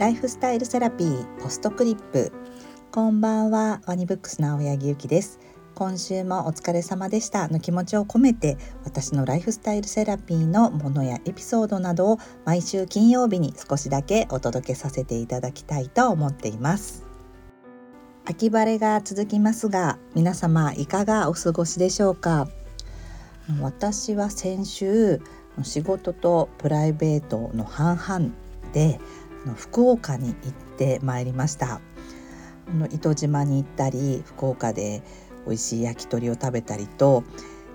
ライフスタイルセラピーポストクリップ。こんばんはワニブックスの青柳ゆきです。今週もお疲れ様でした。の気持ちを込めて私のライフスタイルセラピーのものやエピソードなどを毎週金曜日に少しだけお届けさせていただきたいと思っています。秋晴れが続きますが皆様いかがお過ごしでしょうか？私は先週仕事とプライベートの半々で福岡に行ってまいりました。糸島に行ったり福岡で美味しい焼き鳥を食べたりと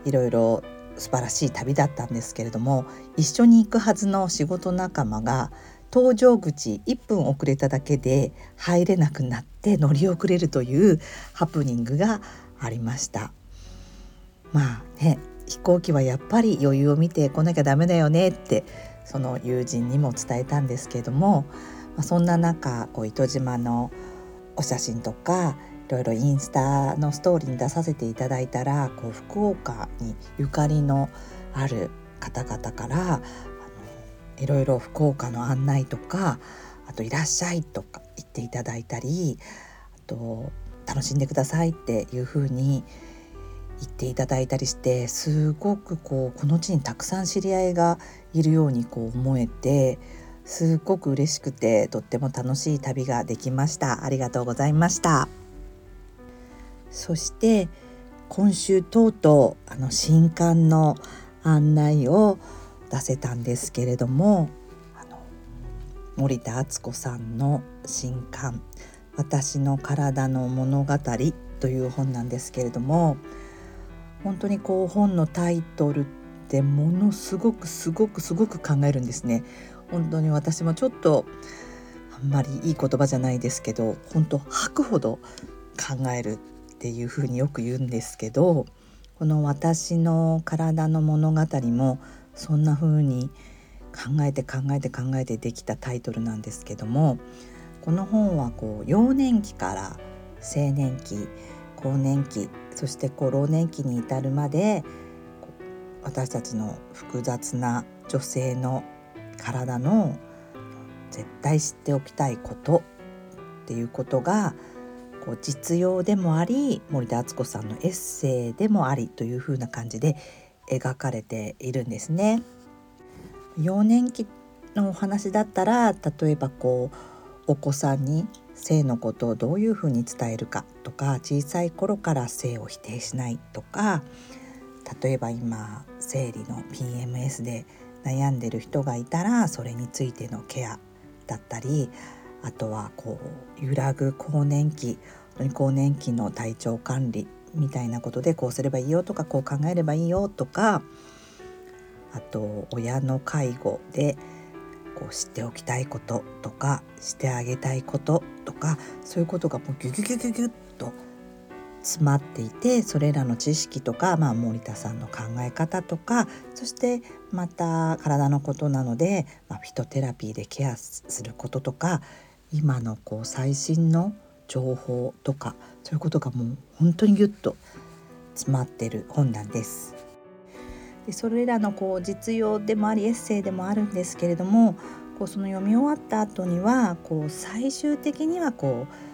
いろいろ素晴らしい旅だったんですけれども一緒に行くはずの仕事仲間が搭乗口1分遅れただけで入れなくなって乗り遅れるというハプニングがありました。まあね飛行機はやっぱり余裕を見て来なきゃダメだよねってその友人にも伝えたんですけれども、ま、そんな中こう糸島のお写真とかいろいろインスタのストーリーに出させていただいたらこう福岡にゆかりのある方々からいろいろ福岡の案内とかあと「いらっしゃい」とか言っていただいたりあと「楽しんでください」っていうふうに言っていただいたりしてすごくこうこの地にたくさん知り合いがいるようにこう思えてすごく嬉しくてとっても楽しい旅ができました。ありがとうございました。そして今週とうとうあの新刊の案内を出せたんですけれどもあの森田敦子さんの新刊「私の体の物語」という本なんですけれども本当にこう本のタイトルってものすごくすごくすごく考えるんですね。本当に私もちょっとあんまりいい言葉じゃないですけど本当吐くほど考えるっていうふうによく言うんですけどこの「私の体の物語」もそんな風に考えて考えて考えてできたタイトルなんですけどもこの本はこう幼年期から青年期更年期そしてこう老年期に至るまで私たちの複雑な女性の体の絶対知っておきたいことっていうことがこう実用でもあり森田敦子さんのエッセイでもありというふうな感じで描かれているんですね。幼年期のお話だったら例えばこうお子さんに性のことをどういうふうに伝えるかとか小さい頃から性を否定しないとか例えば今生理の PMS で悩んでる人がいたらそれについてのケアだったりあとはこう揺らぐ更年期更年期の体調管理みたいなことでこうすればいいよとかこう考えればいいよとかあと親の介護でこう知っておきたいこととかしてあげたいこととかそういうことがもうギュギュギュギュギュッと詰まっていてそれらの知識とか、まあ、森田さんの考え方とかそしてまた体のことなので、まあ、フィトテラピーでケアすることとか今のこう最新の情報とかそういうことがもう本当にギュッと詰まってる本なんです。でそれらのこう実用でもありエッセイでもあるんですけれどもこうその読み終わった後にはこう最終的にはこう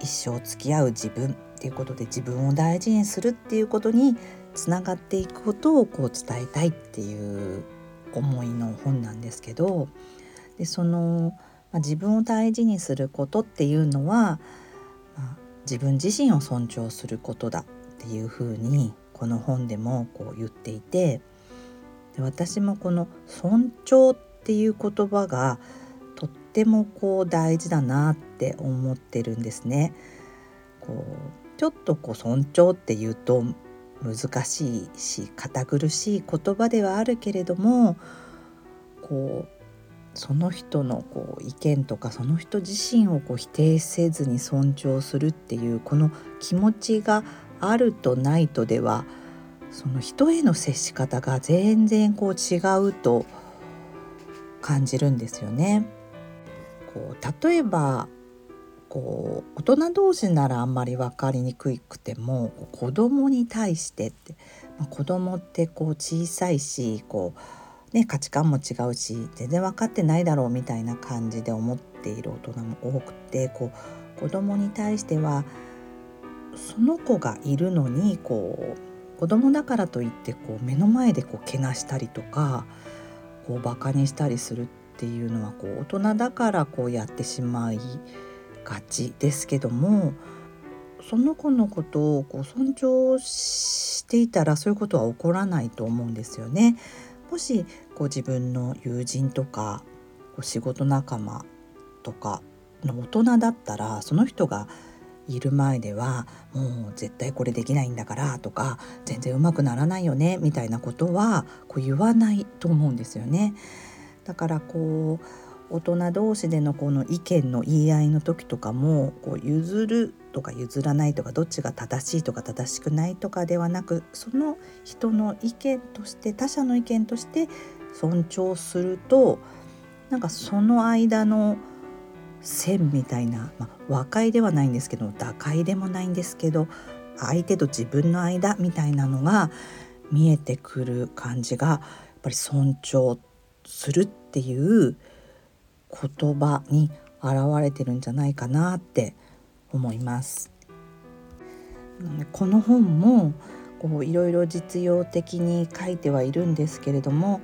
一生付き合う自分っていうことで自分を大事にするっていうことにつながっていくことをこう伝えたいっていう思いの本なんですけどでその、まあ、自分を大事にすることっていうのは、まあ、自分自身を尊重することだっていうふうにこの本でもこう言っていてで私もこの「尊重」っていう言葉がとってもこう大事だなって思ってるんですね。こうちょっとこう尊重っていうと難しいし堅苦しい言葉ではあるけれどもこうその人のこう意見とかその人自身をこう否定せずに尊重するっていうこの気持ちがあるとないとではその人への接し方が全然こう違うと感じるんですよね。こう例えばこう大人同士ならあんまり分かりにくくても子供に対してって、まあ、子供ってこう小さいしこうね、価値観も違うし全然分かってないだろうみたいな感じで思っている大人も多くてこう子供に対してはその子がいるのにこう子供だからといってこう目の前でこうけなしたりとかこうバカにしたりするっていうのはこう大人だからこうやってしまいがちですけどもその子のことをこう尊重していたらそういうことは起こらないと思うんですよね。もしこう自分の友人とかこう仕事仲間とかの大人だったらその人がいる前ではもう絶対これできないんだからとか全然うまくならないよねみたいなことはこう言わないと思うんですよね。だからこう大人同士でのこの意見の言い合いの時とかもこう譲るとか譲らないとかどっちが正しいとか正しくないとかではなくその人の意見として他者の意見として尊重するとなんかその間の線みたいな、まあ、和解ではないんですけど打開でもないんですけど相手と自分の間みたいなのが見えてくる感じがやっぱり尊重するっていう言葉に表れてるんじゃないかなって思います。この本もこういろいろ実用的に書いてはいるんですけれども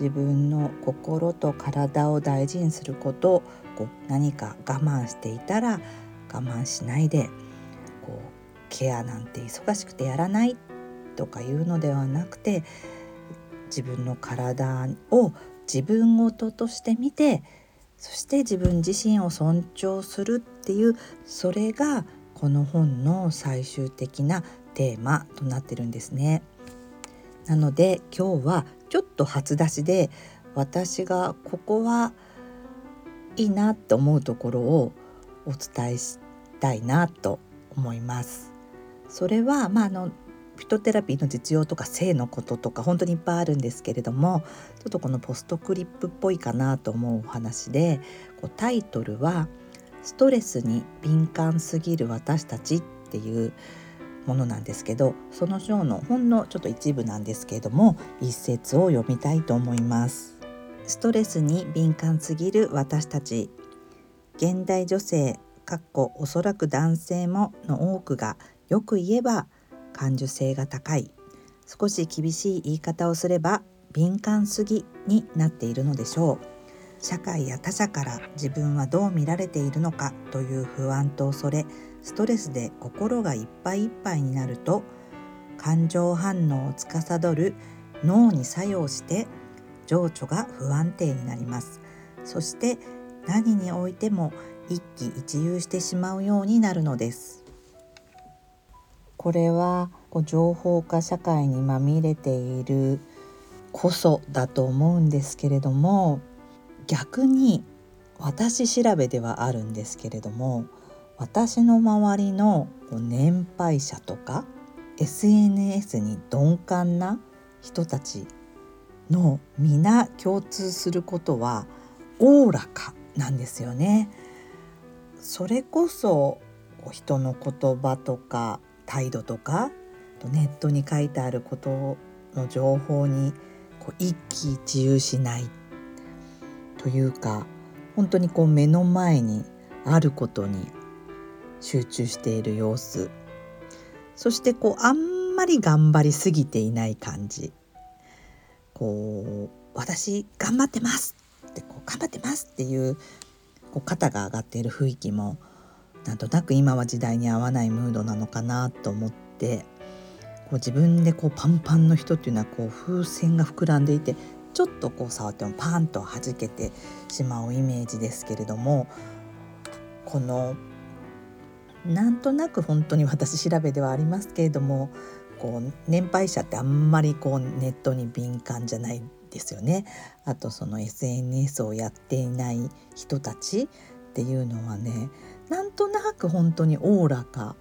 自分の心と体を大事にすることこう何か我慢していたら我慢しないでこうケアなんて忙しくてやらないとかいうのではなくて自分の体を自分事として見てそして自分自身を尊重するっていうそれがこの本の最終的なテーマとなってるんですね。なので今日はちょっと初出しで私がここはいいなって思うところをお伝えしたいなと思います。それはまああのフィトテラピーの実用とか性のこととか本当にいっぱいあるんですけれどもちょっとこのポストクリップっぽいかなと思うお話でこうタイトルは「ストレスに敏感すぎる私たち」っていうものなんですけどその章のほんのちょっと一部なんですけれども一節を読みたいと思います。ストレスに敏感すぎる私たち。現代女性かっこおそらく男性もの多くがよく言えば感受性が高い。少し厳しい言い方をすれば敏感すぎになっているのでしょう。社会や他者から自分はどう見られているのかという不安と恐れストレスで心がいっぱいいっぱいになると感情反応を司る脳に作用して情緒が不安定になります。そして何においても一喜一憂してしまうようになるのです。これは情報化社会にまみれているこそだと思うんですけれども逆に私調べではあるんですけれども私の周りの年配者とか SNS に鈍感な人たちの皆共通することはおおらかなんですよね。それこそ人の言葉とか態度とかネットに書いてあることの情報にこう一喜一憂しないというか本当にこう目の前にあることに集中している様子。そしてこうあんまり頑張りすぎていない感じ。こう私頑張ってますってこう頑張ってますっていうこう肩が上がっている雰囲気もなんとなく今は時代に合わないムードなのかなと思ってこう自分でこうパンパンの人っていうのはこう風船が膨らんでいてちょっとこう触ってもパンと弾けてしまうイメージですけれどもこのなんとなく本当に私調べではありますけれどもこう年配者ってあんまりこうネットに敏感じゃないですよね。あとその SNS をやっていない人たちっていうのはねなんとなく本当におおらか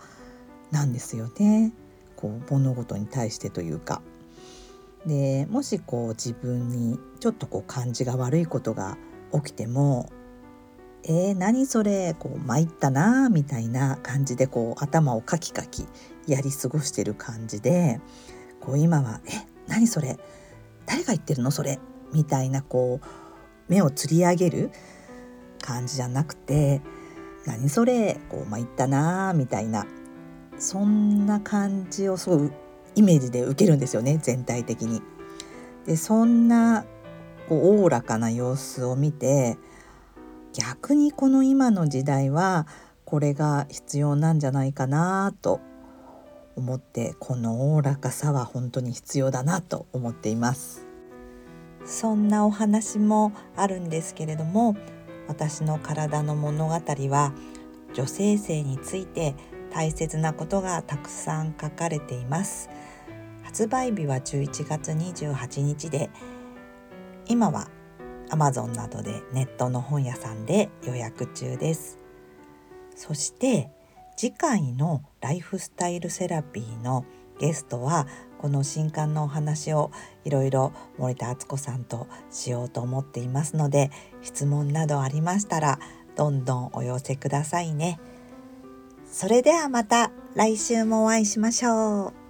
なんですよね。こう物事に対してというか。でもしこう自分にちょっとこう感じが悪いことが起きてもえー、何それ？こう参ったなみたいな感じでこう頭をカキカキやり過ごしてる感じでこう今は「え何それ？誰が言ってるのそれ」みたいなこう目をつり上げる感じじゃなくて何それ？こう参ったなみたいなそんな感じをすごいイメージで受けるんですよね全体的に。でそんなこうおおらかな様子を見て逆にこの今の時代はこれが必要なんじゃないかなと思ってこのおおらかさは本当に必要だなと思っていますそんなお話もあるんですけれども私の体の物語は女性性について大切なことがたくさん書かれています発売日は11月28日で今は Amazon などでネットの本屋さんで予約中ですそして次回のライフスタイルセラピーのゲストはこの新刊のお話をいろいろ森田敦子さんとしようと思っていますので質問などありましたらどんどんお寄せくださいね。それではまた来週もお会いしましょう。